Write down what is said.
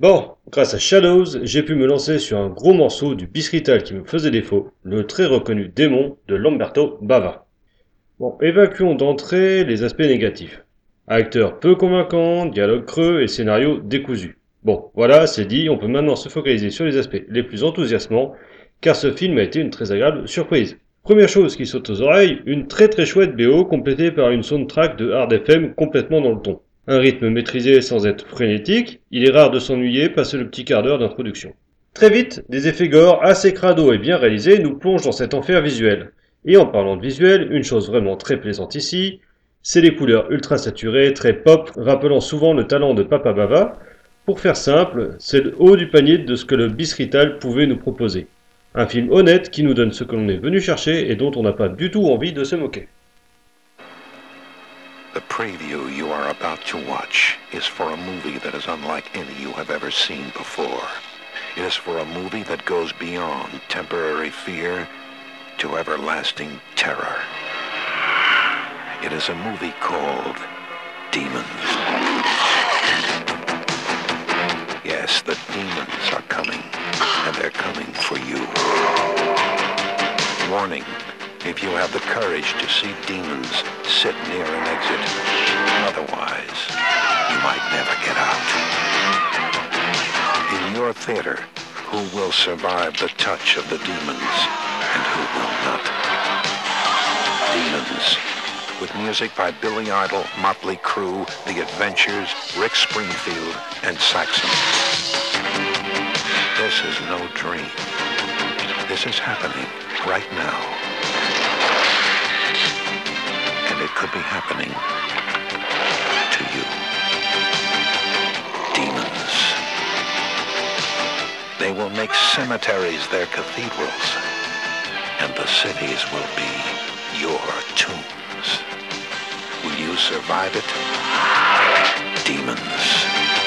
Bon, grâce à Shadows, j'ai pu me lancer sur un gros morceau du bisrital qui me faisait défaut, le très reconnu démon de Lamberto Bava. Bon, évacuons d'entrée les aspects négatifs. Acteur peu convaincant, dialogue creux et scénario décousu. Bon, voilà, c'est dit, on peut maintenant se focaliser sur les aspects les plus enthousiasmants, car ce film a été une très agréable surprise. Première chose qui saute aux oreilles, une très très chouette BO complétée par une soundtrack de hard FM complètement dans le ton. Un rythme maîtrisé sans être frénétique, il est rare de s'ennuyer passer le petit quart d'heure d'introduction. Très vite, des effets gore assez crado et bien réalisés nous plongent dans cet enfer visuel. Et en parlant de visuel, une chose vraiment très plaisante ici, c'est les couleurs ultra saturées, très pop, rappelant souvent le talent de Papa Bava. Pour faire simple, c'est le haut du panier de ce que le Bisrital pouvait nous proposer. Un film honnête qui nous donne ce que l'on est venu chercher et dont on n'a pas du tout envie de se moquer. The preview you are about to watch is for a movie that is unlike any you have ever seen before. It is for a movie that goes beyond temporary fear to everlasting terror. It is a movie called Demons. Yes, the demons are coming, and they're coming for you. Warning, if you have the courage to see demons, sit near an exit. Otherwise, you might never get out. In your theater, who will survive the touch of the demons and who will not? Demons. With music by Billy Idol, Motley Crue, The Adventures, Rick Springfield, and Saxon. This is no dream. This is happening right now. Could be happening to you. Demons. They will make cemeteries their cathedrals, and the cities will be your tombs. Will you survive it? Demons.